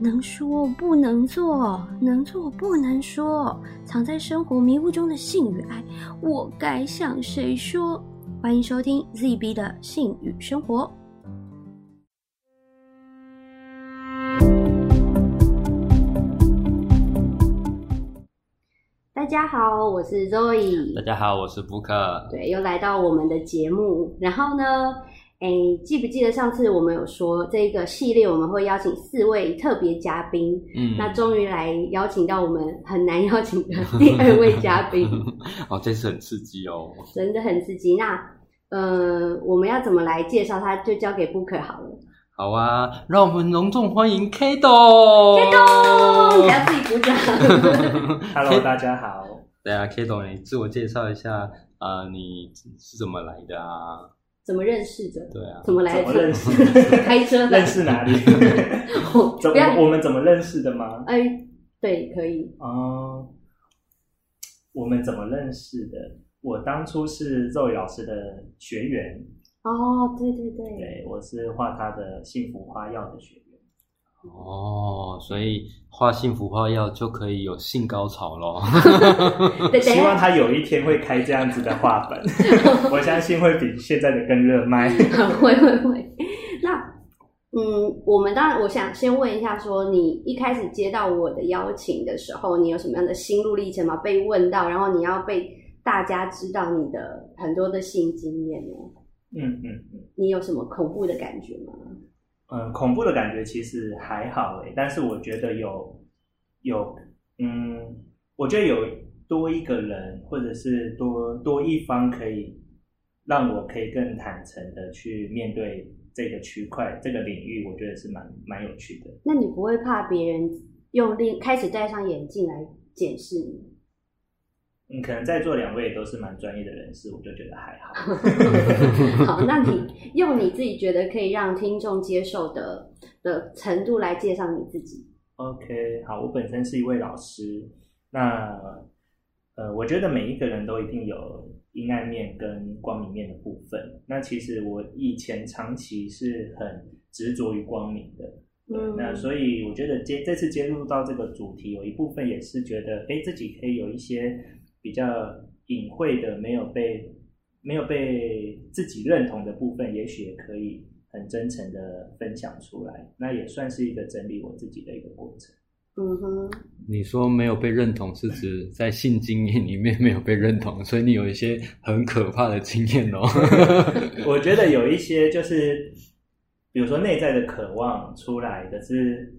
能说不能做，能做不能说，藏在生活迷雾中的性与爱，我该向谁说？欢迎收听 ZB 的性与生活。大家好，我是 Zoe。大家好，我是 Book。对，又来到我们的节目。然后呢，哎，记不记得上次我们有说这个系列我们会邀请四位特别嘉宾？嗯，那终于来邀请到我们很难邀请的第二位嘉宾，哦，这次很刺激哦，真的很刺激。那呃，我们要怎么来介绍他？就交给 Booker 好了。好啊，让我们隆重欢迎 K 董。K 董，你要自己鼓掌。Hello，大家好。对啊，K 董，你自我介绍一下啊、呃你是怎么来的啊？怎么认识的？对啊，怎么来的？怎么认识？开车的认识哪里？怎不要么我们怎么认识的吗？哎，对，可以。哦、我们怎么认识的？我当初是肉老师的学员，哦，对对对，对我是画他的幸福花药的学员。哦，所以画幸福花药就可以有性高潮咯。希望，他有一天会开这样子的画本，我相信会比现在的更热卖。会会会。那嗯，我们当然，我想先问一下说你一开始接到我的邀请的时候，你有什么样的心路历程吗？被问到，然后你要被大家知道你的很多的性经验呢？嗯嗯嗯。你有什么恐怖的感觉吗？嗯，恐怖的感觉其实还好诶，但是我觉得有有嗯，我觉得有多一个人或者是多多一方可以让我可以更坦诚的去面对这个区块这个领域，我觉得是蛮蛮有趣的。那你不会怕别人用另开始戴上眼镜来检视你？嗯，可能在座两位都是蛮专业的人士，我就觉得还好。好，那你用你自己觉得可以让听众接受的的程度来介绍你自己。OK，好，我本身是一位老师，那呃，我觉得每一个人都一定有阴暗面跟光明面的部分。那其实我以前长期是很执着于光明的，对嗯那所以我觉得接这次接入到这个主题，有一部分也是觉得，哎，自己可以有一些比较隐晦的，没有被没有被自己认同的部分，也许也可以很真诚的分享出来。那也算是一个整理我自己的一个过程。嗯哼，你说没有被认同，是指在性经验里面没有被认同，所以你有一些很可怕的经验哦。我觉得有一些就是，比如说内在的渴望出来的是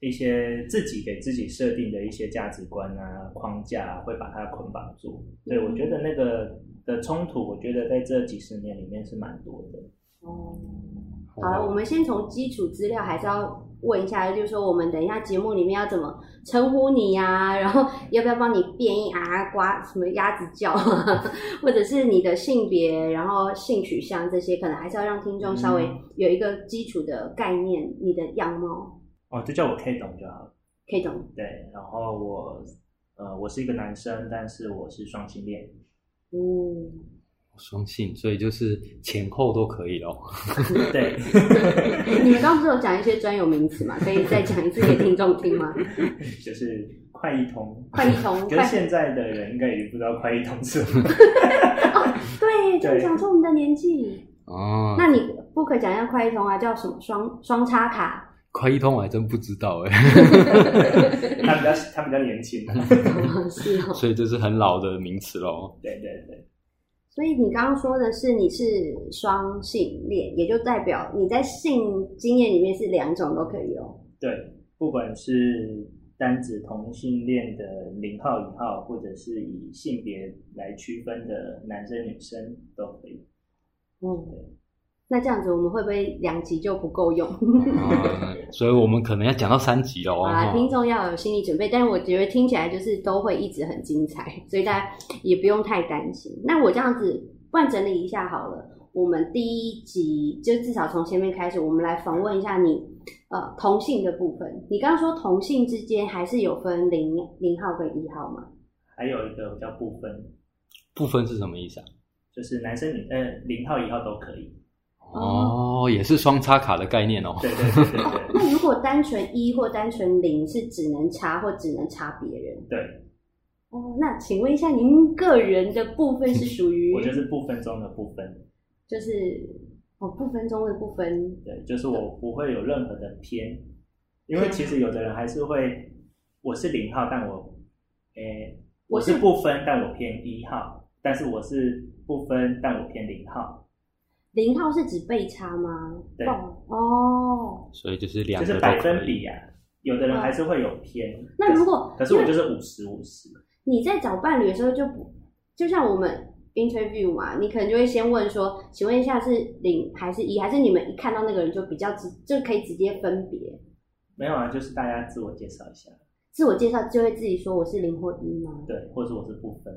一些自己给自己设定的一些价值观啊、框架啊，会把它捆绑住。对我觉得那个的冲突，我觉得在这几十年里面是蛮多的。哦，好了，我们先从基础资料还是要问一下，就是说我们等一下节目里面要怎么称呼你呀、然后要不要帮你变一啊、瓜什么鸭子叫啊，或者是你的性别，然后性取向这些，可能还是要让听众稍微嗯。有一个基础的概念，你的样貌哦，就叫我 K 董就好了。可以懂。对，然后我呃，我是一个男生，但是我是双性恋。嗯，双性，所以就是前后都可以哦。对，你们刚刚不是有讲一些专有名词嘛？可以再讲一次给听众听吗？就是快一通。快一通，跟快现在的人应该也不知道快一通是什么。对，就对讲出我们的年纪。哦，那你不可以讲一下快一通啊？叫什么双双插卡？快一通我还真不知道哎，他比较他比较年轻。是哦。所以这是很老的名词咯。对对对，所以你刚刚说的是你是双性恋，也就代表你在性经验里面是两种都可以哦。对，不管是单指同性恋的零号、一号，或者是以性别来区分的男生、女生都可以。嗯，那这样子我们会不会两集就不够用？啊，所以我们可能要讲到三集哦。啊，听众要有心理准备，但是我觉得听起来就是都会一直很精彩，所以大家也不用太担心。那我这样子，不然整理一下好了。我们第一集就至少从前面开始，我们来访问一下你，呃，同性的部分。你刚刚说同性之间还是有分零零号跟一号吗？还有一个叫部分，部分是什么意思啊？就是男生女呃零号、一号都可以。哦，也是双插卡的概念哦。对对对对对。那如果单纯一或单纯零是只能插或只能插别人？对，哦？那请问一下，您个人的部分是属于？我就是不分中的部分，就是哦不分中的部分。对，就是我不会有任何的偏，因为其实有的人还是会，我是零号，但我，诶、我是不分，但我偏一号，但是我是不分，但我偏零号，零号是指被差吗？对哦哦，所以就是两就是百。分比啊，有的人还是会有偏。那如果可是可是我就是五十五十，你在找伴侣的时候就不，就像我们 interview 嘛，你可能就会先问说，请问一下是零还是一，还是你们一看到那个人就比较直，就可以直接分别？没有啊，就是大家自我介绍一下，自我介绍就会自己说我是零或一吗？对，或者我是不分。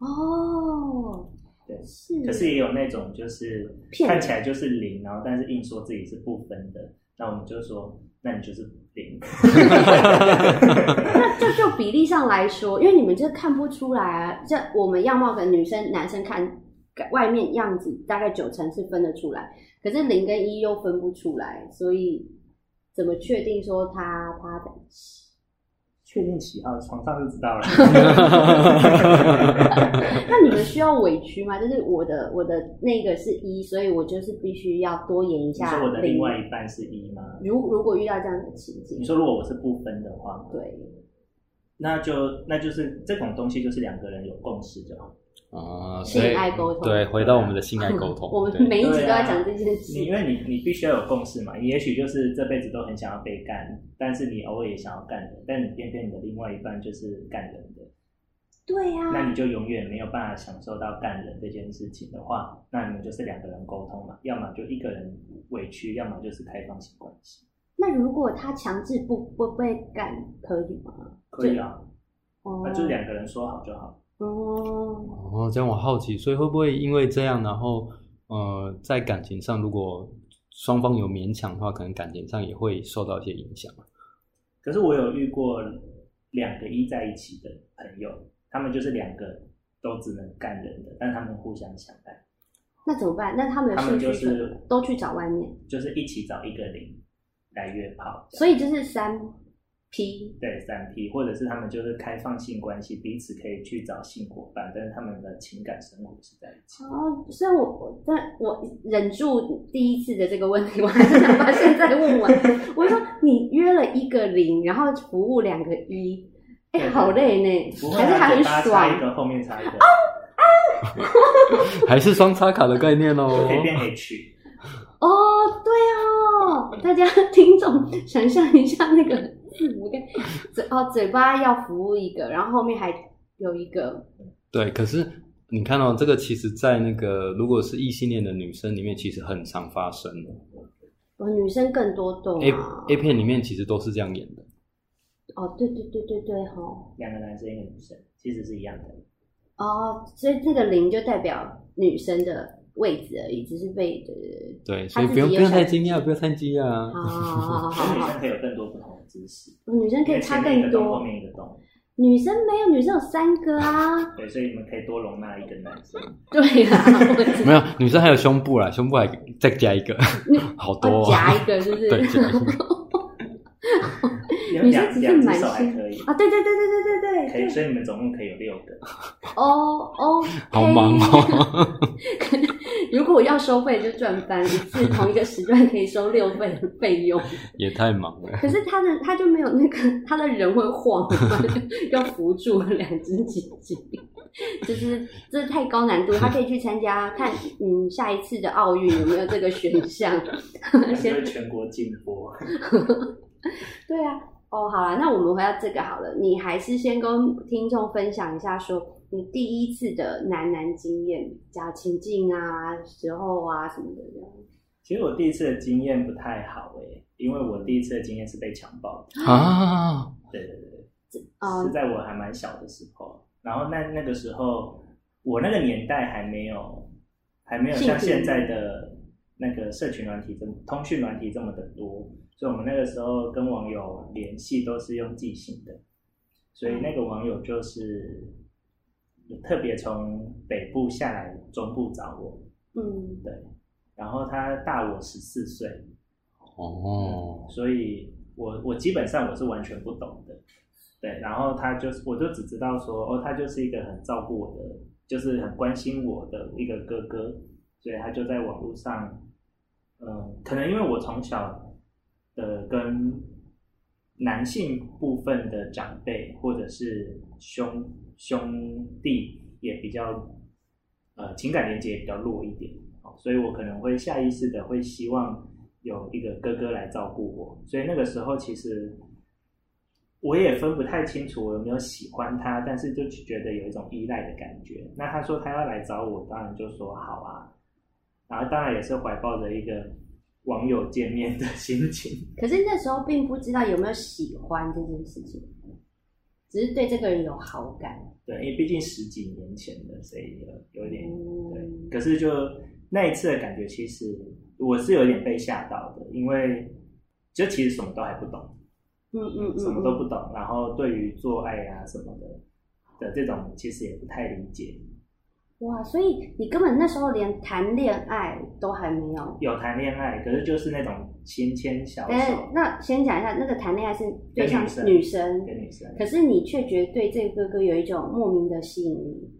哦，对是，可是也有那种就是看起来就是零，然后但是硬说自己是不分的，那我们就说，那你就是零。那就就比例上来说，因为你们这看不出来啊，这我们样貌跟女生、男生看外面样子大概九成是分得出来，可是零跟一又分不出来，所以怎么确定说他他的？确定喜好，床上就知道了。那你们需要委屈吗？就是我的我的那个是一，所以我就是必须要多演一你下说我的另外一半是一吗？如如果遇到这样的情境你，说如果我是不分的话，对，那就那就是这种东西就是两个人有共识就好。啊，性所以爱沟通对，回到我们的 性爱沟通，我们每一集都对啊在讲这件事。你因为你你必须要有共识嘛，你也许就是这辈子都很想要被干，但是你偶尔也想要干人，但你偏偏你的另外一半就是干人的，对呀、那你就永远没有办法享受到干人这件事情的话，那你们就是两个人沟通嘛，要么就一个人委屈，要么就是开放性关系，那如果他强制不不被干，可以吗？可以啊，哦，那就两个人说好就好。哦，哦，这样我好奇，所以会不会因为这样，然后呃，在感情上如果双方有勉强的话，可能感情上也会受到一些影响。可是我有遇过两个一在一起的朋友，他们就是两个都只能干人的，但他们互相相爱，那怎么办？那他们的他们兴趣就是都去找外面，就是一起找一个零来约炮，所以就是三 P 对三 P，或者是他们就是开放性关系，彼此可以去找性伙伴，但是他们的情感生活是在一起。哦。虽然我我但我忍住第一次的这个问题，我还是想把现在问完。我就说你约了一个零，然后服务两个一，哎、对好累呢，还是还很爽一。个，后面插一个，还是双插卡的概念哦。可以变 H。哦，对哦，大家听众想象一下那个 字母跟嘴哦，嘴巴要服务一个，然后后面还有一个对，可是你看到、这个，其实，在那个如果是异性恋的女生里面，其实很常发生的。哦，女生更多动 A 啊。A 片里面其实都是这样演的。哦，对对对对对哦。两个男生一个女生，其实是一样的。哦，所以这个零就代表女生的位置而已，只是被对对对。对，所以不用不用太惊讶，不要太惊讶啊。好好好好好好所以女生可以有更多不同的姿势，女生可以插更多，面一个洞。女生没有，女生有三个啊。对，所以你们可以多容纳一个男生。对啊，没有，女生还有胸部啦，胸部还再加一个，好多、哦。哦夹一个是不是？对，夹一个。女生只是蛮新手还可以，啊，对对对对对对可以，对对。所以你们总共可以有六个。哦哦，好忙哦。如果我要收费就赚翻，一次同一个时段可以收六份费用。也太忙了。可是他的他就没有那个他的人会晃，要扶住两只鸡鸡，就是这太高难度。他可以去参加看，嗯，下一次的奥运有没有这个选项？就先全国禁播。对啊，哦，好了，那我们回到这个好了，你还是先跟听众分享一下，说你第一次的男男经验，加情境啊、时候啊什么的这样。其实我第一次的经验不太好诶、因为我第一次的经验是被强暴的。啊，对对对，哦是在我还蛮小的时候。然后那那个时候，我那个年代还没有还没有像现在的那个社群软体这么通讯软体这么的多，所以我们那个时候跟网友联系都是用寄信的。所以那个网友就是特别从北部下来中部找我，嗯，对，然后他大我十四岁，哦，所以我我基本上我是完全不懂的，对，然后他就是我就只知道说哦，他就是一个很照顾我的，就是很关心我的一个哥哥，所以他就在网络上，嗯，可能因为我从小的跟男性部分的长辈或者是兄兄弟也比较，呃，情感连接也比较弱一点，哦，所以我可能会下意识的会希望有一个哥哥来照顾我，所以那个时候其实我也分不太清楚我有没有喜欢他，但是就觉得有一种依赖的感觉。那他说他要来找我，当然就说好啊，然后当然也是怀抱着一个网友见面的心情。可是那时候并不知道有没有喜欢这件事情，只是对这个人有好感。对，因为毕竟十几年前的，所以有有点对。嗯，可是就那一次的感觉，其实我是有点被吓到的，因为就其实什么都还不懂，嗯嗯嗯，什么都不懂，然后对于做爱啊什么的的这种，其实也不太理解。哇，所以你根本那时候连谈恋爱都还没有。有谈恋爱，可是就是那种牵牵小但是手那先讲一下，那个谈恋爱是对象跟女生，跟女生，可是你却觉得对这个哥哥有一种莫名的吸引力。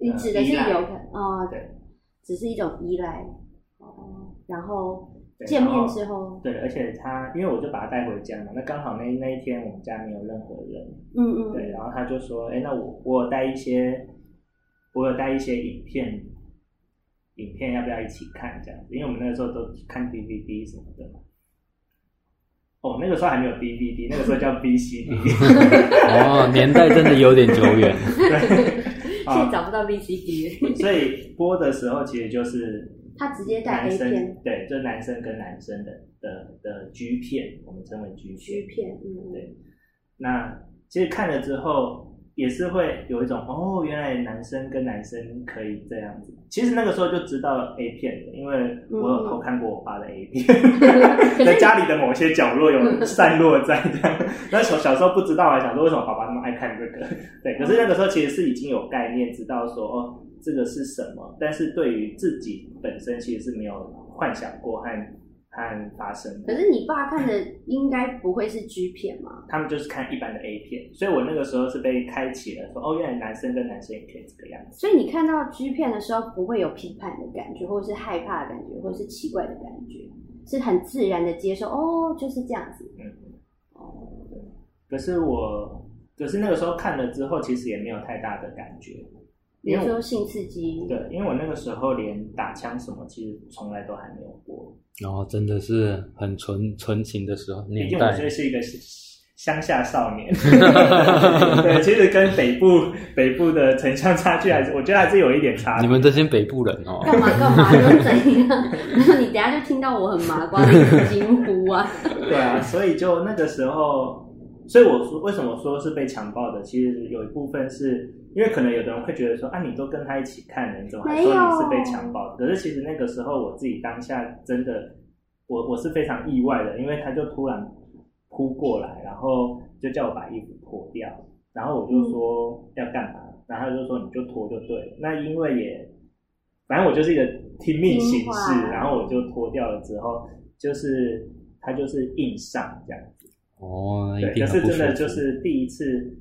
你指的是有可哦，对只是一种依赖哦。然后见面之后，对，而且他因为我就把他带回家嘛，那刚好那那一天我们家没有任何人，嗯嗯，对，然后他就说，哎，那我我带一些，我有带一些影片，影片要不要一起看这样子？因为我们那个时候都看 DVD 什么的嘛。哦，那个时候还没有 DVD，那个时候叫 VCD。哦，年代真的有点久远。对，现在找不到 VCD，所以播的时候其实就是他直接带男 A 生片、对，就男生跟男生的的的 G 片，我们称为 G 片。G 片，嗯，对，那其实看了之后也是会有一种哦，原来男生跟男生可以这样子。其实那个时候就知道 A 片的，因为我有偷看过我爸的 A 片，在家里的某些角落有散落在这样。那小小时候不知道啊，想说为什么爸爸那么爱看这个？对，可是那个时候其实是已经有概念，知道说哦，这个是什么，但是对于自己本身其实是没有幻想过和和发生。可是你爸看的应该不会是 G 片嘛？他们就是看一般的 A 片，所以我那个时候是被开启了说，哦，原来男生跟男生也可以这个样子。所以你看到 G 片的时候，不会有批判的感觉，或者是害怕的感觉，或者是奇怪的感觉，是很自然的接受，哦，就是这样子。嗯，哦，可是我，可是那个时候看了之后，其实也没有太大的感觉，比如说性刺激，对，因为我那个时候连打枪什么，其实从来都还没有过。然后真的是很纯纯情的时候毕年代竟我虽，是一个乡下少年，对，其实跟北部北部的城乡差距还是，我觉得还是有一点差距。你们这些北部人哦，干嘛干嘛又怎样？然 后你等下就听到我很麻瓜的惊呼啊！对啊，所以就那个时候，所以我说为什么说是被强暴的，其实有一部分是因为可能有的人会觉得说啊，你都跟他一起看了，你怎么还说你是被强暴的？可是其实那个时候我自己当下真的，我我是非常意外的，因为他就突然扑过来，然后就叫我把衣服脱掉，然后我就说要干嘛，然后他就说你就脱就对了。那因为也，反正我就是一个听命行听事，然后我就脱掉了之后，就是他就是硬上这样子。哦，对，可是。真的就是第一次，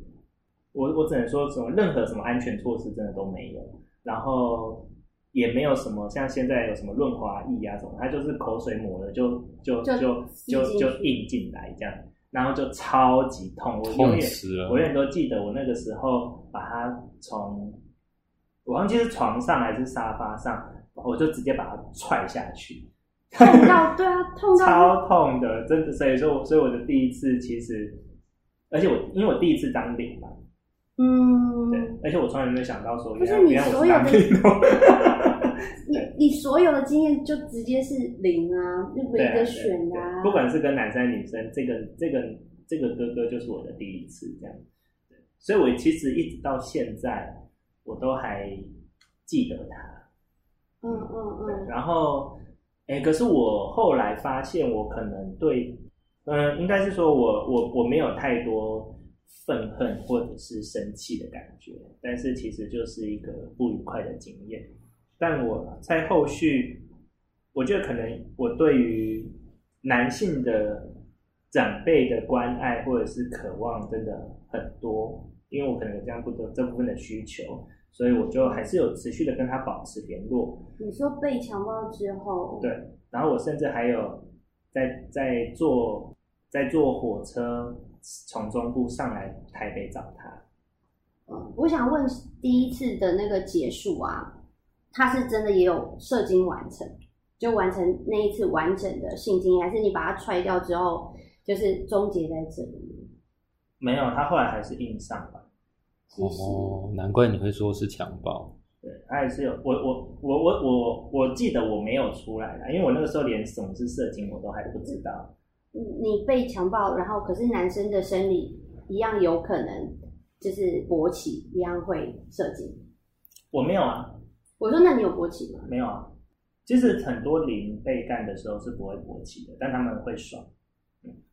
我我只能说什么任何什么安全措施真的都没有，然后也没有什么像现在有什么润滑液啊什么，它就是口水抹了就就就就就印进来这样，然后就超级痛，我永远我永远都记得我那个时候把它从我忘记是床上还是沙发上，我就直接把它踹下去。痛到对啊，痛到超痛的，真的。所以说，所以我的第一次其实，而且我因为我第一次当兵嘛，嗯，对，而且我从来没有想到说，不是你所有的。你你所有的经验就直接是零啊，就没得选的啊。不管是跟男生女生，这个这个这个哥哥就是我的第一次这样。对所以我其实一直到现在，我都还记得他。嗯嗯，嗯，然后，哎，可是我后来发现，我可能对，嗯、应该是说我我我没有太多愤恨或者是生气的感觉，但是其实就是一个不愉快的经验。但我在后续，我觉得可能我对于男性的长辈的关爱或者是渴望真的很多，因为我可能有这样不多这部分的需求，所以我就还是有持续的跟他保持联络。你说被强暴之后，对，然后我甚至还有在在坐在坐火车从中部上来台北找他。嗯，我想问第一次的那个结束啊，他是真的也有射精完成，就完成那一次完整的性经验，还是你把它踹掉之后，就是终结在这里？没有，他后来还是硬上吧。哦，难怪你会说是强暴。对，他还是有我我我我我我记得我没有出来啦，因为我那个时候连什么是射精我都还不知道。你你被强暴，然后可是男生的生理一样有可能就是勃起，一样会射精。我没有啊，我说那你有勃起吗？没有啊。其实很多零被干的时候是不会勃起的，但他们会爽。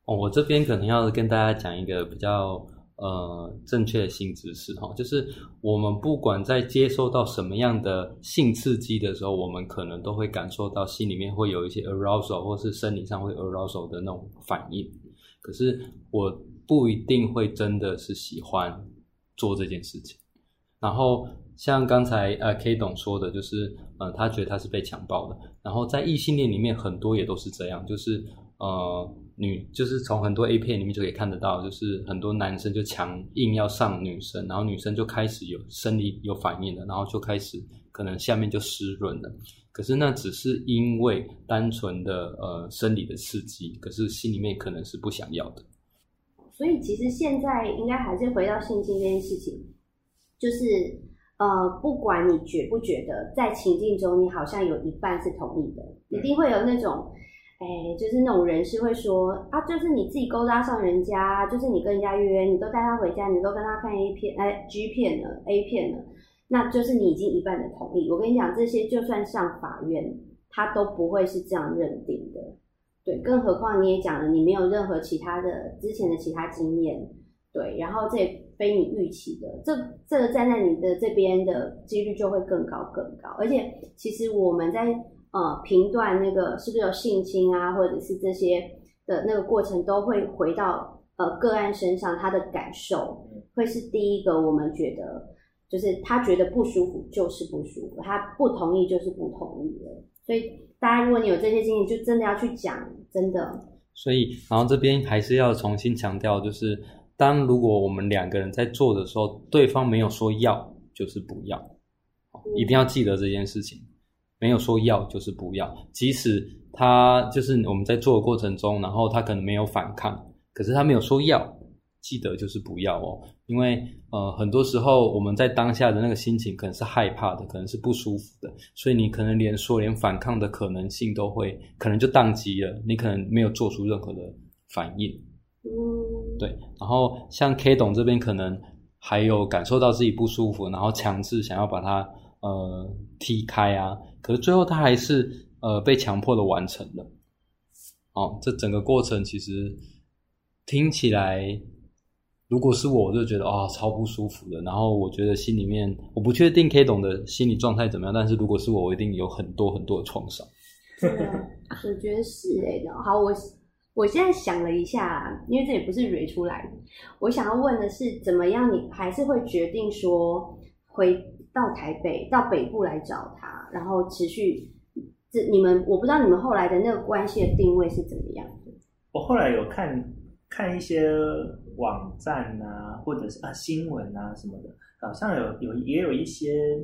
哦，我这边可能要跟大家讲一个比较呃正确的性知识哈，就是我们不管在接收到什么样的性刺激的时候，我们可能都会感受到心里面会有一些 arousal 或是生理上会 arousal 的那种反应。可是我不一定会真的是喜欢做这件事情。然后像刚才呃 K 董说的，就是呃他觉得他是被强暴的，然后在异性恋里面很多也都是这样，就是呃女就是从很多 A 片里面就可以看得到，就是很多男生就强硬要上女生，然后女生就开始有生理有反应了，然后就开始可能下面就湿润了，可是那只是因为单纯的呃生理的刺激，可是心里面可能是不想要的。所以其实现在应该还是回到性侵这件事情，就是呃，不管你觉不觉得，在情境中你好像有一半是同意的，一定会有那种，哎，就是那种人是会说啊，就是你自己勾搭上人家，就是你跟人家约，你都带他回家，你都跟他看 A 片，哎，G 片了，A 片了，那就是你已经一半的同意。我跟你讲，这些就算上法院，他都不会是这样认定的。对，更何况你也讲了，你没有任何其他的之前的其他经验，对，然后这也非你预期的，这这个站在你的这边的几率就会更高更高。而且其实我们在呃评断那个是不是有性侵啊，或者是这些的那个过程，都会回到呃个案身上，他的感受会是第一个，我们觉得就是他觉得不舒服就是不舒服，他不同意就是不同意了，所以。大家如果你有这些经历，就真的要去讲，真的。所以，然后这边还是要重新强调，就是当如果我们两个人在做的时候，对方没有说要，就是不要，一定要记得这件事情。没有说要就是不要，即使他就是我们在做的过程中，然后他可能没有反抗，可是他没有说要。记得就是不要哦，因为呃，很多时候我们在当下的那个心情可能是害怕的，可能是不舒服的，所以你可能连说连反抗的可能性都会，可能就宕机了，你可能没有做出任何的反应。嗯，对。然后像 K 董这边可能还有感受到自己不舒服，然后强制想要把它呃踢开啊，可是最后他还是呃被强迫的完成了。哦，这整个过程其实听起来。如果是我，我就觉得啊，超不舒服的。然后我觉得心里面，我不确定 K 懂的心理状态怎么样。但是如果是我，我一定有很多很多的创伤。我觉得是哎。好，我我现在想了一下，因为这也不是蕊出来的。我想要问的是，怎么样你还是会决定说回到台北，到北部来找他，然后持续这你们，我不知道你们后来的那个关系的定位是怎么样的。我后来有看看一些。网站啊，或者是啊新闻啊什么的，好像有有也有一些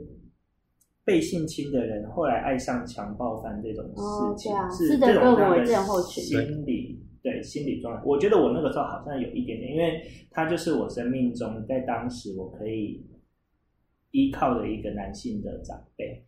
被性侵的人后来爱上强暴犯这种事情，是这种的心理对心理状态。我觉得我那个时候好像有一点点，因为他就是我生命中在当时我可以依靠的一个男性的长辈。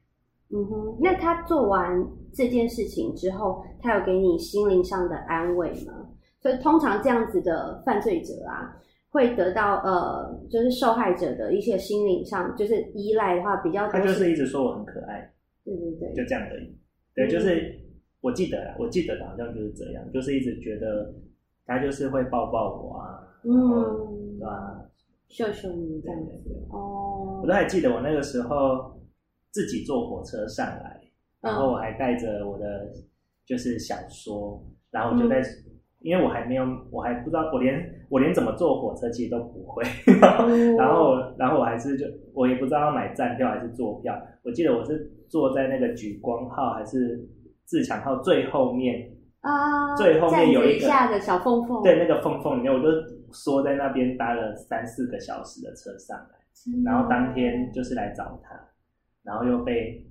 嗯哼，那他做完这件事情之后，他有给你心灵上的安慰吗？所以通常这样子的犯罪者啊，会得到呃，就是受害者的一些心灵上就是依赖的话，比较他就是一直说我很可爱，对对对，就这样而已。对，就是我记得，我记得好像就是这样，就是一直觉得他就是会抱抱我啊，嗯，对吧？秀秀你这样子。哦，我都还记得我那个时候自己坐火车上来，然后我还带着我的就是小说，然后我就在，因为我还没有，我还不知道，我连我连怎么坐火车其实都不会，然后然后我还是就我也不知道要买站票还是坐票，我记得我是坐在那个莒光号还是自强号最后面。啊，最后面有一个下的小缝缝，对，那个缝缝里面，我就缩在那边搭了三四个小时的车上来，然后当天就是来找他，然后又被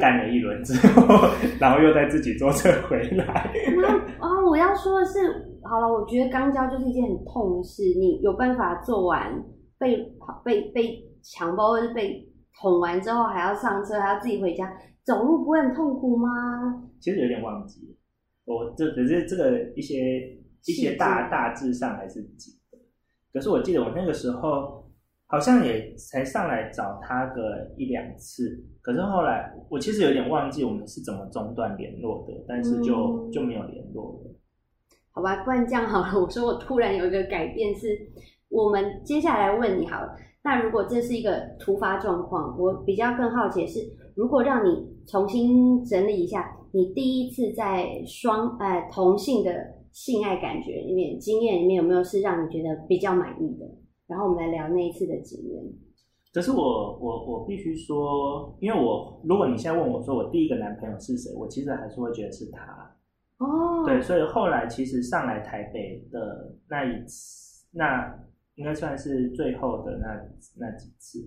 干了一轮之后，然后又再自己坐车回来。那啊，我要说的是，好了，我觉得肛交就是一件很痛的事，你有办法做完被被被强暴或者被捅完之后，还要上车，还要自己回家，走路不会很痛苦吗？其实有点忘记。我这可是这个一些一些大大致上还是记得，可是我记得我那个时候好像也才上来找他个一两次，可是后来我其实有点忘记我们是怎么中断联络的，但是就就没有联络了。好吧，不然这样好了，我说我突然有一个改变，是我们接下来问你好了。那如果这是一个突发状况，我比较更好奇的是，如果让你重新整理一下。你第一次在双呃同性的性爱感觉里面经验里面有没有是让你觉得比较满意的？然后我们来聊那一次的经验。可是我我我必须说，因为我如果你现在问我说我第一个男朋友是谁，我其实还是会觉得是他。哦，对，所以后来其实上来台北的那一次，那应该算是最后的那那几次，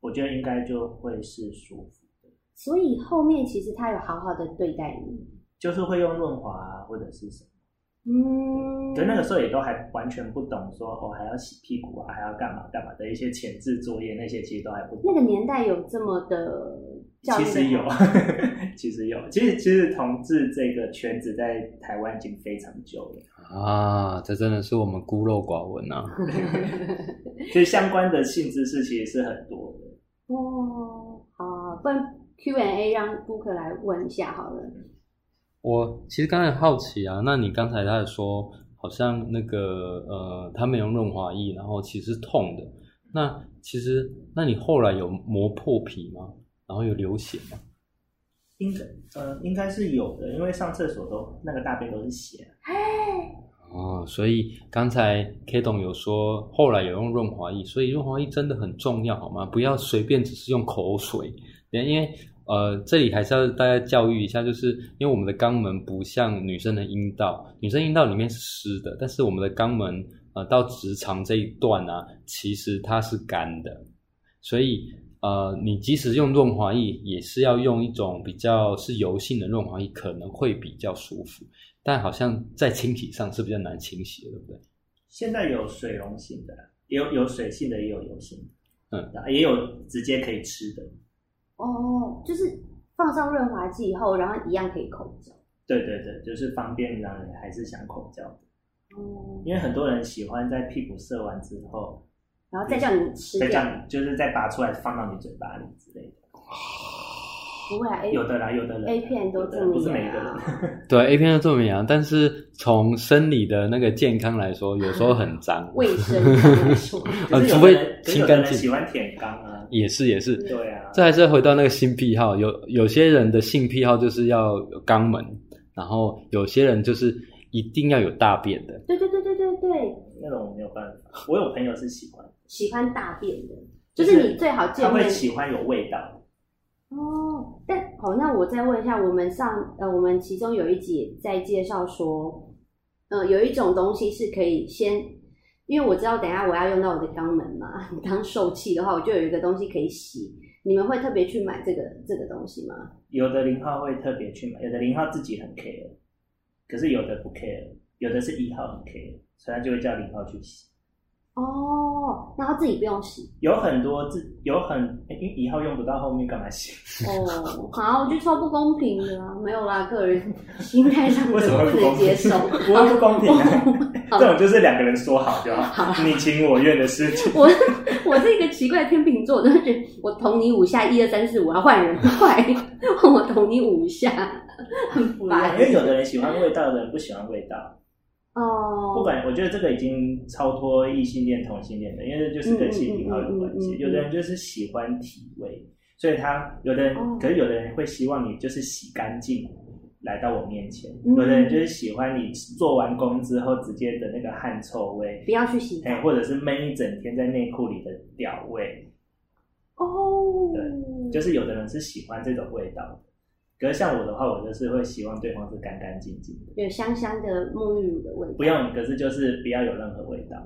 我觉得应该就会是舒服。所以后面其实他有好好的对待你，就是会用润滑啊或者是什么，嗯，对，那个时候也都还完全不懂，说哦还要洗屁股啊，还要干嘛干嘛的一些前置作业，那些其实都还不懂。那个年代有这么的 其实有，其实有，其实其实同志这个圈子在台湾已经非常久了啊，这真的是我们孤陋寡闻啊。所以相关的性知识其实是很多的哦，好，不然。Q&A 让 Book 来问一下好了。我其实刚才好奇啊，那你刚才在说，好像那个呃，他没用润滑液，然后其实痛的。那其实，那你后来有磨破皮吗？然后有流血吗？应该呃，应该是有的，因为上厕所都那个大便都是血。哦，所以刚才 K 董有说，后来有用润滑液，所以润滑液真的很重要，好吗？不要随便只是用口水。因为呃，这里还是要大家教育一下，就是因为我们的肛门不像女生的阴道，女生阴道里面是湿的，但是我们的肛门呃到直肠这一段呢，其实它是干的，所以呃，你即使用润滑液，也是要用一种比较是油性的润滑液，可能会比较舒服，但好像在清洗上是比较难清洗的，对不对？现在有水溶性的，也有有水性的，也有油性的，嗯，也有直接可以吃的。哦，就是放上润滑剂以后，然后一样可以口交。对对对，就是方便让人还是想口交的。哦，因为很多人喜欢在屁股射完之后，然后再叫你吃再叫你，就是再拔出来放到你嘴巴里之类的。不会啊，有的啦，有的人 A 片都这么不是每个人。对 A 片都这么严，但是从生理的那个健康来说，有时候很脏。卫生来说，呃，除非清干净。喜欢舔肛啊，也是也是。对啊。这还是回到那个性癖好，有有些人的性癖好就是要有肛门，然后有些人就是一定要有大便的。对对对对对对。那种没有办法，我有朋友是喜欢喜欢大便的，就是你最好见他会喜欢有味道。哦，但好，那我再问一下，我们上呃，我们其中有一集在介绍说，呃，有一种东西是可以先，因为我知道等下我要用到我的肛门嘛，当受气的话，我就有一个东西可以洗。你们会特别去买这个这个东西吗？有的零号会特别去买，有的零号自己很 care，可是有的不 care，有的是一号很 care，所以他就会叫零号去洗。哦，那他自己不用洗，有很多自有很，因为以后用不到，后面干嘛洗？哦，好，我觉得超不公平的，没有啦，个人心态上为什么不能接受？不会不公平啊，这种就是两个人说好就好，你情我愿的事情。我我是一个奇怪的天秤座，我真的觉得我捅你五下，一二三四五，要换人，快，我捅你五下，很烦。因为有的人喜欢味道，的人不喜欢味道。哦，不管，我觉得这个已经超脱异性恋、同性恋的，因为这就是跟性癖好有关系。有的人就是喜欢体味，所以他有的人，哦。可是有的人会希望你就是洗干净来到我面前，嗯。有的人就是喜欢你做完工之后直接的那个汗臭味，不要去洗澡哎，或者是闷一整天在内裤里的屌味，哦。对就是有的人是喜欢这种味道的。可是像我的话，我就是会希望对方是干干净净的，有香香的沐浴乳的味道。不用，可是就是不要有任何味道。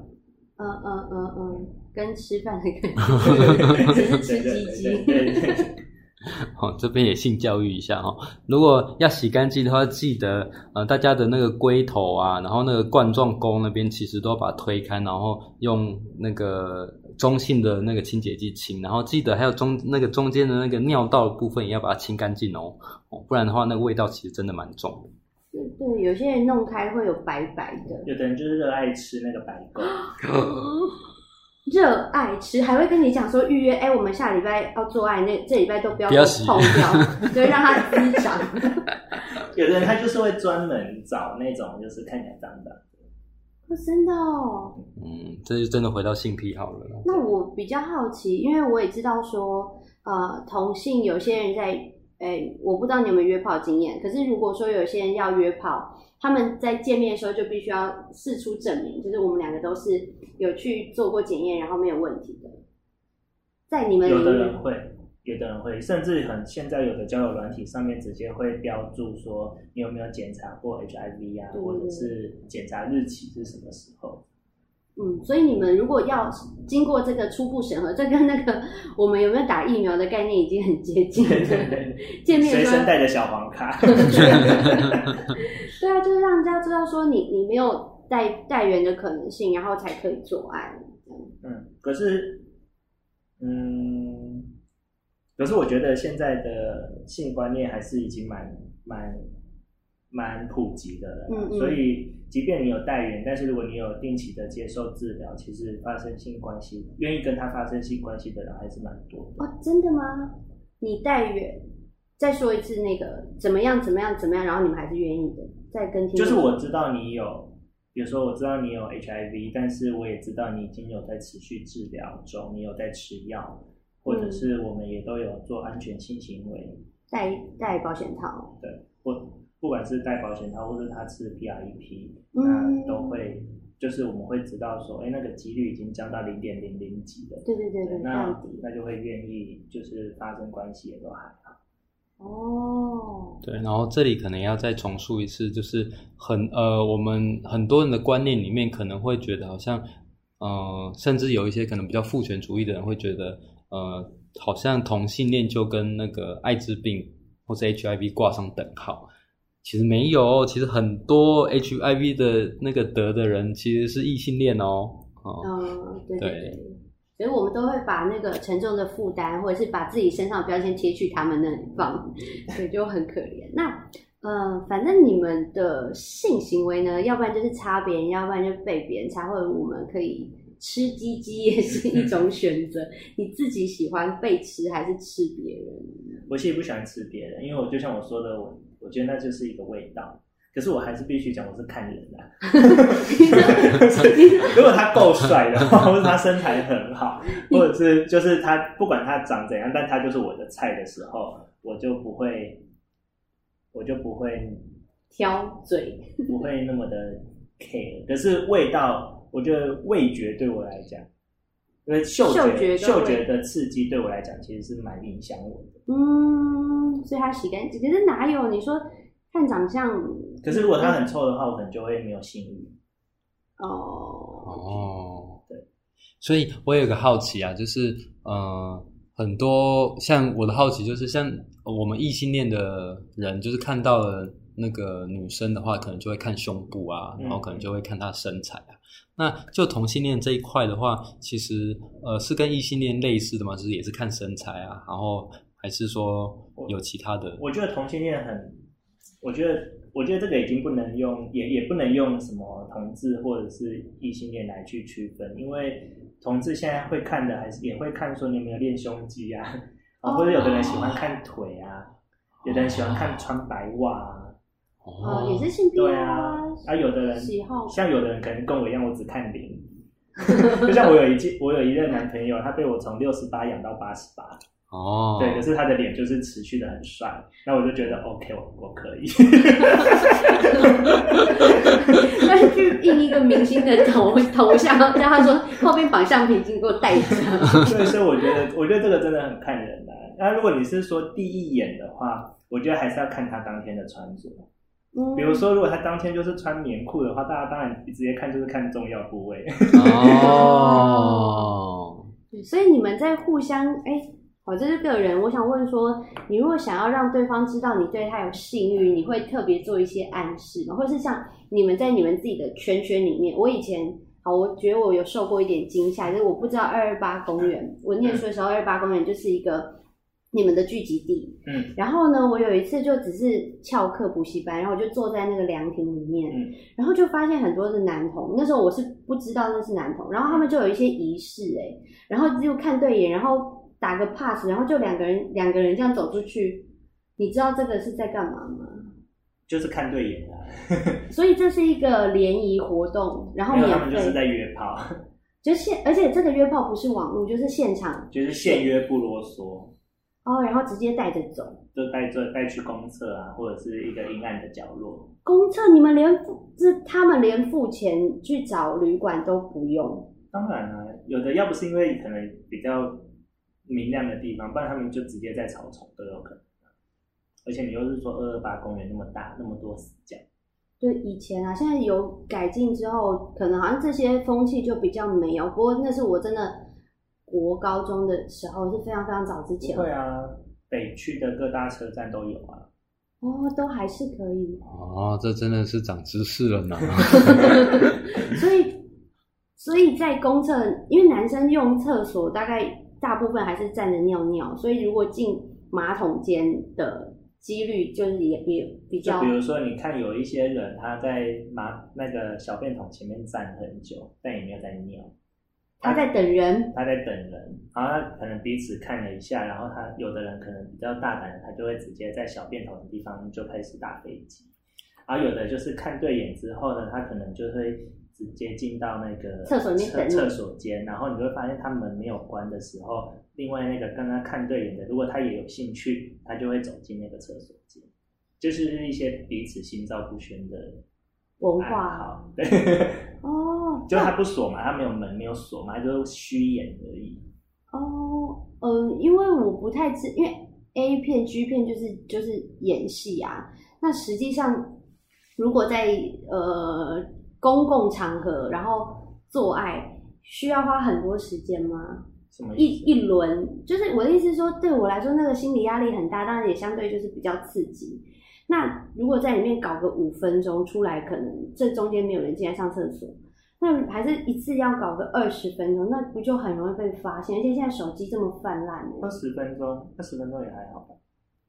嗯嗯嗯嗯，跟吃饭的感觉，只是吃鸡鸡。对对对对对 好、这边也性教育一下哈、如果要洗干净的话，记得呃大家的那个龟头啊，然后那个冠状沟那边其实都要把它推开，然后用那个中性的那个清洁剂清，然后记得还有中那个中间的那个尿道的部分也要把它清干净哦，哦不然的话那个味道其实真的蛮重的。对对，有些人弄开会有白白的。有的人就是热爱吃那个白狗，热爱吃，还会跟你讲说预约，哎、我们下礼拜要做爱，那这礼拜都不要不要洗碰掉，对，让它滋长。有的人他就是会专门找那种就是看起来脏的。哦真的哦，嗯，这就真的回到性癖好了。那我比较好奇，因为我也知道说，呃，同性有些人在，哎、我不知道你有没有约炮经验，可是如果说有些人要约炮，他们在见面的时候就必须要事出证明，就是我们两个都是有去做过检验，然后没有问题的。在你们有的人会，有的人会，甚至很现在有的交友软体上面直接会标注说你有没有检查过 HIV 啊，或者是检查日期是什么时候。嗯，所以你们如果要经过这个初步审核，这跟那个我们有没有打疫苗的概念已经很接近对对。对，见面随身带着小黄卡。对啊，就是让人家知道说你你没有带带源的可能性，然后才可以做案。嗯，可是，嗯，可是我觉得现在的性观念还是已经蛮蛮蛮普及的了，嗯嗯所以即便你有代孕，但是如果你有定期的接受治疗，其实发生性关系，愿意跟他发生性关系的人还是蛮多的。哦，真的吗？你代孕，再说一次那个怎么样怎么样怎么样，然后你们还是愿意的，再跟就是我知道你有，比如说我知道你有 HIV，但是我也知道你已经有在持续治疗中，你有在吃药，或者是我们也都有做安全性行为，戴戴保险套，对，或不管是戴保险套，或是他吃 PREP，嗯那都会，就是我们会知道说，哎，那个几率已经降到零点零零几了，对对对对，那。那就会愿意就是发生关系也都还好。哦，对，然后这里可能要再重述一次，就是很呃，我们很多人的观念里面可能会觉得好像，呃，甚至有一些可能比较父权主义的人会觉得，呃，好像同性恋就跟那个艾滋病或是 HIV 挂上等号。其实没有，其实很多 HIV 的那个得的人其实是异性恋哦。哦，嗯，对对对对，所以我们都会把那个沉重的负担，或者是把自己身上的标签贴去他们那里放，所以就很可怜。那呃，反正你们的性行为呢，要不然就是插别人，要不然就被别人插，或者我们可以吃鸡鸡也是一种选择。你自己喜欢被吃还是吃别人？我其实不喜欢吃别人，因为我就像我说的，我我觉得那就是一个味道。可是我还是必须讲，我是看人的、啊。如果他够帅的话，或者他身材很好，或者是就是他不管他长怎样，但他就是我的菜的时候，我就不会，我就不会挑嘴，不会那么的 care。可是味道，我觉得味觉对我来讲，因为嗅嗅觉嗅觉的刺激对我来讲其实是蛮影响我的。嗯，所以他洗干净，可是哪有你说看长相可是如果他很臭的话，我可能就会没有性欲。哦？哦，对，所以我有个好奇啊，就是呃，很多像我的好奇就是像呃我们异性恋的人，就是看到了那个女生的话，可能就会看胸部啊，嗯然后可能就会看她身材啊。那就同性恋这一块的话，其实呃是跟异性恋类似的嘛，就是也是看身材啊，然后还是说有其他的我觉得同性恋很，我觉得我觉得这个已经不能用，也也不能用什么同志或者是异性恋来去区分，因为同志现在会看的还是也会看说你有没有练胸肌啊，啊，或者有的人喜欢看腿啊，有的人喜欢看穿白袜啊，哦，也是性癖对啊，啊，有的人喜好像有的人可能跟我一样，我只看零。就像我有一季，我有一任男朋友，他被我从六十八养到八十八，哦，对，可是他的脸就是持续的很帅，那我就觉得 OK，我我可以。但是去 印一个明星的头头像，让他说后面绑橡皮筋给我带着。对，所以我觉得，我觉得这个真的很看人啊、那如果你是说第一眼的话，我觉得还是要看他当天的穿着。嗯比如说，如果他当天就是穿棉裤的话，大家当然直接看就是看重要部位。哦，所以你们在互相哎，我这是个人，我想问说，你如果想要让对方知道你对他有性欲，你会特别做一些暗示吗？或是像你们在你们自己的圈圈里面，我以前好，我觉得我有受过一点惊吓，就是我不知道二二八公园，我念书的时候二二八公园就是一个你们的聚集地，嗯，然后呢，我有一次就只是翘课补习班，然后我就坐在那个凉亭里面，嗯。然后就发现很多的男童，那时候我是不知道那是男童，然后他们就有一些仪式哎、然后就看对眼，然后打个 pass，然后就两个人两个人这样走出去，你知道这个是在干嘛吗？就是看对眼的、所以这是一个联谊活动，然后没有他，们就是在约炮，就现，而且这个约炮不是网络，就是现场。就是现约不啰嗦，哦，然后直接带着走。就带着带去公厕啊，或者是一个阴暗的角落。公厕你们连付，这他们连付钱去找旅馆都不用。当然了、有的要不是因为可能比较明亮的地方，不然他们就直接在草丛都有可能。而且你又是说二二八公园那么大，那么多死角，对以前啊，现在有改进之后，可能好像这些风气就比较没有。不过那是我真的国高中的时候，是非常非常早之前不会啊，北区的各大车站都有啊。哦，都还是可以。哦，这真的是长知识了呢。所以，所以在公厕，因为男生用厕所大概大部分还是站着尿尿，所以如果进马桶间的几率就是也也比较就比如说，你看有一些人他在马那个小便桶前面站很久，但也没有在尿，他在等人。他在等人，然后他可能彼此看了一下，然后他有的人可能比较大胆，他就会直接在小便桶的地方就开始打飞机，然后有的就是看对眼之后呢，他可能就会直接进到那个厕所里面等你。厕所间，然后你就会发现他门没有关的时候，另外那个刚刚看对眼的，如果他也有兴趣，他就会走进那个厕所间，就是一些彼此心照不宣的文化。好，对。哦，就是他不锁嘛，他没有门，没有锁嘛，他就是虚演而已。哦，嗯，因为我不太知，因为 A 片、G 片就是就是演戏啊。那实际上，如果在呃公共场合，然后做爱，需要花很多时间吗？一什么一？一轮，就是我的意思是说，对我来说，那个心理压力很大，当然也相对就是比较刺激。那如果在里面搞个五分钟出来，可能这中间没有人进来上厕所，那还是一次要搞个二十分钟，那不就很容易被发现？而且现在手机这么泛滥二十分钟，二十分钟也还好吧。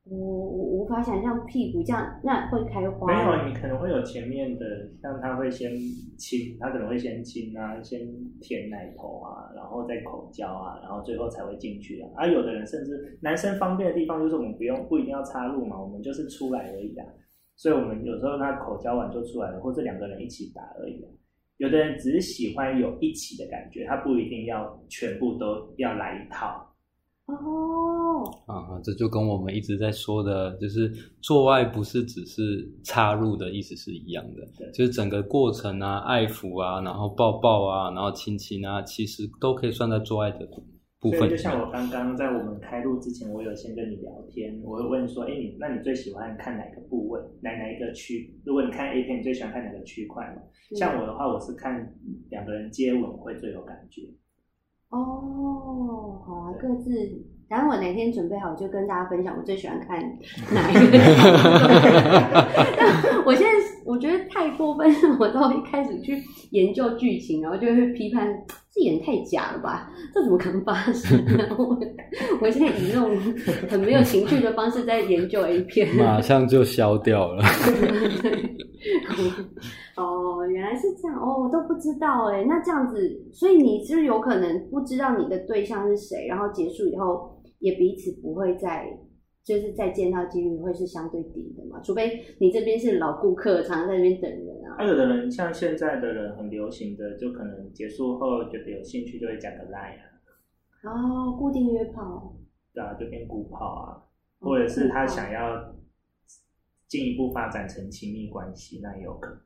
我我无法想象屁股这样，那会开花没。有，你可能会有前面的，像他会先亲，他可能会先亲啊，先舔奶头啊，然后再口交啊，然后最后才会进去啊。啊，有的人甚至男生方便的地方就是我们不用不一定要插入嘛，我们就是出来而已啊。所以我们有时候他口交完就出来了，或者两个人一起打而已啊。有的人只是喜欢有一起的感觉，他不一定要全部都要来一套。哦，啊，这就跟我们一直在说的，就是做爱不是只是插入的意思是一样的对，就是整个过程啊、爱抚啊，然后抱抱啊，然后亲亲啊，其实都可以算在做爱的部分所以就像。我刚刚在我们开录之前，我有先跟你聊天，我会问说，哎，你那你最喜欢看哪个部位，哪哪一个区？如果你看 A 片，你最喜欢看哪个区块嘛？像我的话，我是看两个人接吻会最有感觉。哦，好啊，各自。然后我哪天准备好，就跟大家分享我最喜欢看哪一个 我现在我觉得太过分，我到一开始去研究剧情，然后就会批判这演太假了吧？这怎么可能发生呢？我 我现在以那种很没有情趣的方式在研究 A 片。马上就消掉了。哦，原来是这样哦，我都不知道哎。那这样子，所以你就是有可能不知道你的对象是谁，然后结束以后也彼此不会再就是再见到几率会是相对低的嘛？除非你这边是老顾客，常常在那边等人啊。还有的人像现在的人很流行的，就可能结束后觉得有兴趣就会加个 line 啊。哦，固定约炮，对啊，就变鼓炮啊，或者是他想要进一步发展成亲密关系，那也有可能。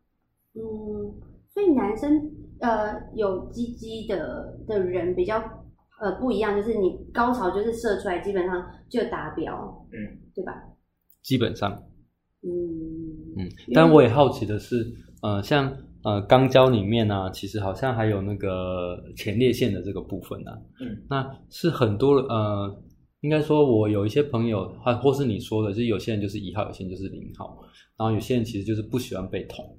嗯，所以男生呃有鸡鸡的的人比较呃不一样，就是你高潮就是射出来基本上就达标，嗯，对吧？基本上，嗯。嗯，但我也好奇的是，呃，像呃肛交里面呢、其实好像还有那个前列腺的这个部分啊，嗯，那是很多呃，应该说我有一些朋友，或或是你说的，就是有些人就是一号，有些人就是零号，然后有些人其实就是不喜欢被捅，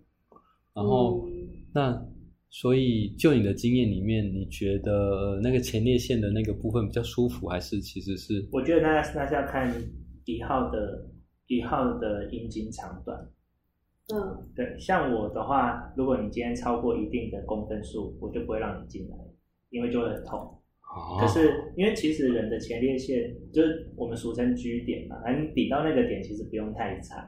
然后、嗯。那所以就你的经验里面，你觉得那个前列腺的那个部分比较舒服，还是其实是我觉得那那是要看一号的一号的阴茎长短。嗯对，像我的话，如果你今天超过一定的公分数，我就不会让你进来，因为就会很痛。哦可是因为其实人的前列腺就是我们俗称 G 点嘛，而你抵到那个点其实不用太长。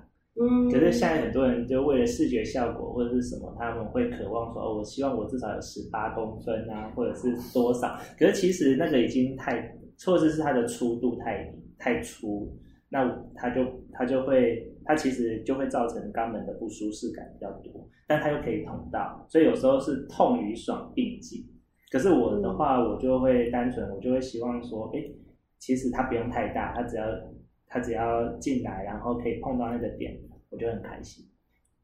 可是现在很多人就为了视觉效果或者是什么，他们会渴望说哦，我希望我至少有十八公分啊，或者是多少。可是其实那个已经太，或者是它的粗度太太粗，那它就它就会它其实就会造成肛门的不舒适感比较多，但它又可以捅到，所以有时候是痛与爽并济。可是我的话，我就会单纯，我就会希望说，哎，其实它不用太大，它只要它只要进来，然后可以碰到那个点，我就很开心。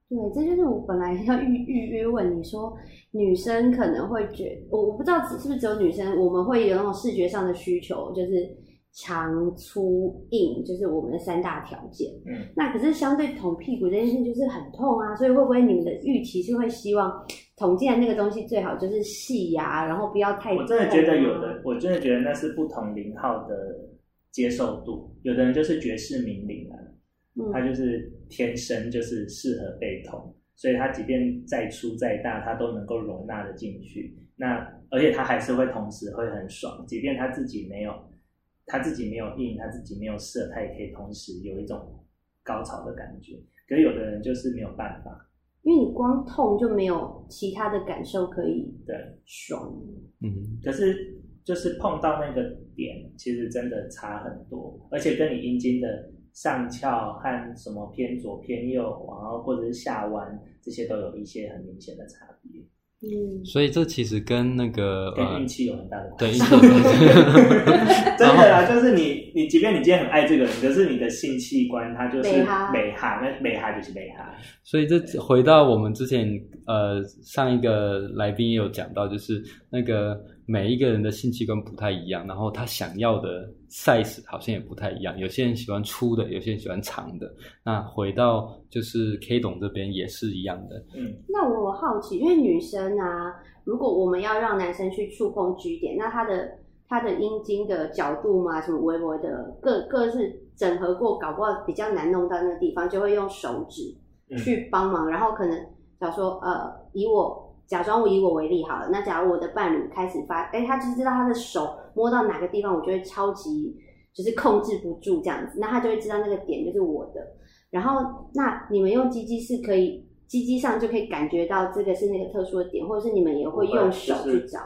对，这就是我本来要预 预约问你说，女生可能会觉我我不知道是不是只有女生，我们会有那种视觉上的需求，就是长、粗、硬，就是我们的三大条件。嗯，那可是相对捅屁股这件事就是很痛啊，所以会不会你们的预期是会希望捅进来那个东西最好就是细呀、然后不要太、我真的觉得有的，，我真的觉得那是不同零号的接受度。有的人就是绝世名伶啊，嗯他就是天生就是适合被捅，所以他即便再粗再大，他都能够容纳的进去。那而且他还是会同时会很爽，即便他自己没有他自己没有硬，他自己没有射，他也可以同时有一种高潮的感觉。可是有的人就是没有办法，因为你光痛就没有其他的感受可以对。爽。嗯可是就是碰到那个点，其实真的差很多，而且跟你阴茎的上翘和什么偏左偏右，然后或者是下弯，这些都有一些很明显的差别，嗯，所以这其实跟那个跟呃运气有很大的关对系。真的啦，就是你，你即便你今天很爱这个人，可是你的性器官它就是美哈美哈，那美哈就是美哈。所以这回到我们之前呃上一个来宾也有讲到，就是那个每一个人的性器官不太一样，然后他想要的 size 好像也不太一样，有些人喜欢粗的，有些人喜欢长的。那回到就是 K 董这边也是一样的，嗯，那我好奇，因为女生啊，如果我们要让男生去触碰 G 点，那他的他的阴茎的角度嘛，什么微微的各各是整合过，搞不好比较难弄到那个地方，就会用手指嗯去帮忙。然后可能假如说呃，以我假装我以我为例好了，那假如我的伴侣开始发，哎，他就知道他的手摸到哪个地方，我就会超级就是控制不住这样子，那他就会知道那个点就是我的。然后，那你们用鸡鸡是可以，鸡鸡上就可以感觉到这个是那个特殊的点，或者是你们也会用手去找，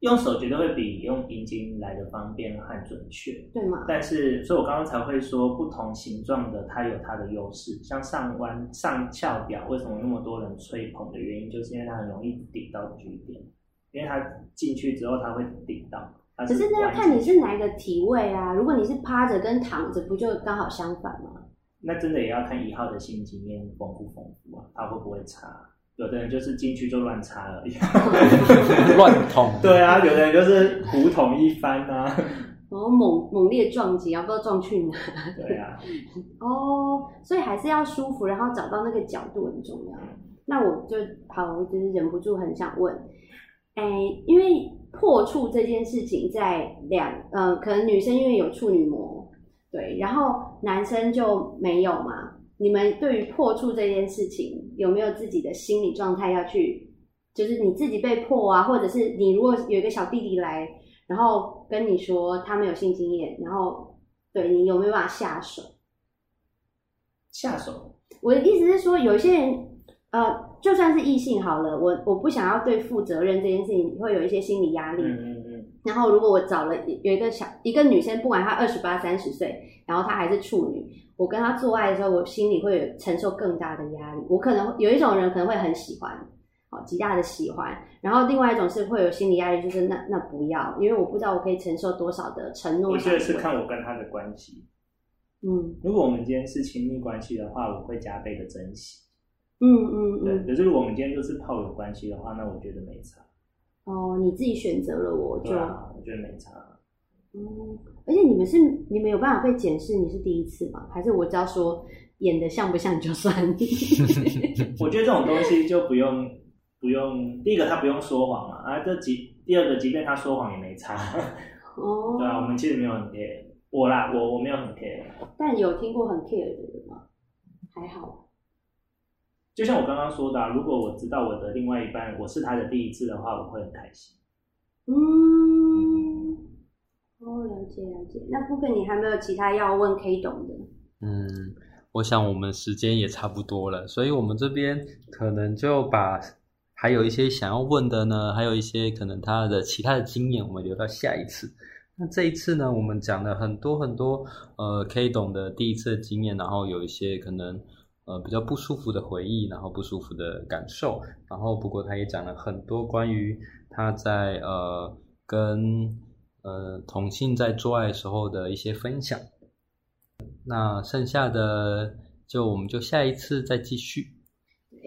用手绝对会比用阴茎来的方便和准确。对吗？但是，所以我刚刚才会说，不同形状的它有它的优势。像上弯、上翘表，为什么那么多人吹捧的原因，就是因为它很容易顶到局点，因为它进去之后它会顶到。它可是那要看你是哪一个体位啊。如果你是趴着跟躺着，不就刚好相反吗？那真的也要看一号的性经验丰不丰富啊，他会不会插？有的人就是进去就乱插而已。乱捅。对啊，有的人就是胡捅一番啊。然后猛猛烈撞击啊，不知道撞去哪。对啊，哦，所以还是要舒服，然后找到那个角度很重要。那我就好，我就是忍不住很想问，哎，因为破处这件事情在两，呃，可能女生因为有处女膜，对，然后男生就没有嘛。你们对于破处这件事情有没有自己的心理状态要去，就是你自己被破啊，或者是你如果有一个小弟弟来，然后跟你说他没有性经验，然后对你有没有办法下手？下手我的意思是说，有一些人，呃，就算是异性好了，我我不想要对负责任这件事情，会有一些心理压力。嗯嗯嗯，然后如果我找了有一个小一个女生，不管她二十八三十岁，然后她还是处女，我跟他做爱的时候，我心里会有承受更大的压力。我可能有一种人可能会很喜欢，哦，极大的喜欢。然后另外一种是会有心理压力，就是那那不要，因为我不知道我可以承受多少的承诺。我觉得是看我跟他的关系。嗯，如果我们今天是亲密关系的话，我会加倍的珍惜。嗯嗯对，嗯。可是如果我们今天就是炮友关系的话，那我觉得没差。哦，你自己选择了我就我觉得没差。嗯，而且你们是你们有办法被检视你是第一次吗？还是我只要说演的像不像就算？我觉得这种东西就不用不用，第一个他不用说谎嘛，啊，这即第二个，即便他说谎也没差，哦，对啊，我们其实没有很 care，我啦，我我没有很 care，但有听过很 care 的人吗？还好，就像我刚刚说的、啊，如果我知道我的另外一半我是他的第一次的话，我会很开心。嗯，哦，了解了解。那部分你还没有其他要问 K 懂的？嗯，我想我们时间也差不多了，所以我们这边可能就把还有一些想要问的呢，还有一些可能他的其他的经验，我们留到下一次。那这一次呢，我们讲了很多很多呃 K 懂的第一次的经验，然后有一些可能呃比较不舒服的回忆，然后不舒服的感受，然后不过他也讲了很多关于他在呃跟呃同性在做爱时候的一些分享。那剩下的就我们就下一次再继续。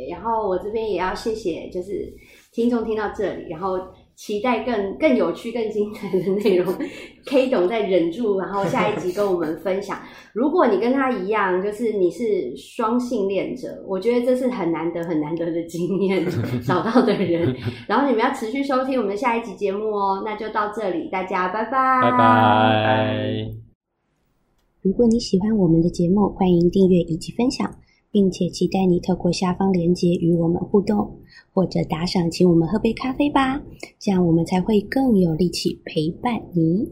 然后我这边也要谢谢，就是听众听到这里，然后期待更更有趣、更精彩的内容。K 董在忍住，然后下一集跟我们分享。如果你跟他一样，就是你是双性恋者，我觉得这是很难得、很难得的经验 找到的人。然后你们要持续收听我们下一集节目哦。那就到这里，大家拜拜，拜拜。如果你喜欢我们的节目，欢迎订阅以及分享，并且期待你透过下方链接与我们互动，或者打赏请我们喝杯咖啡吧，这样我们才会更有力气陪伴你。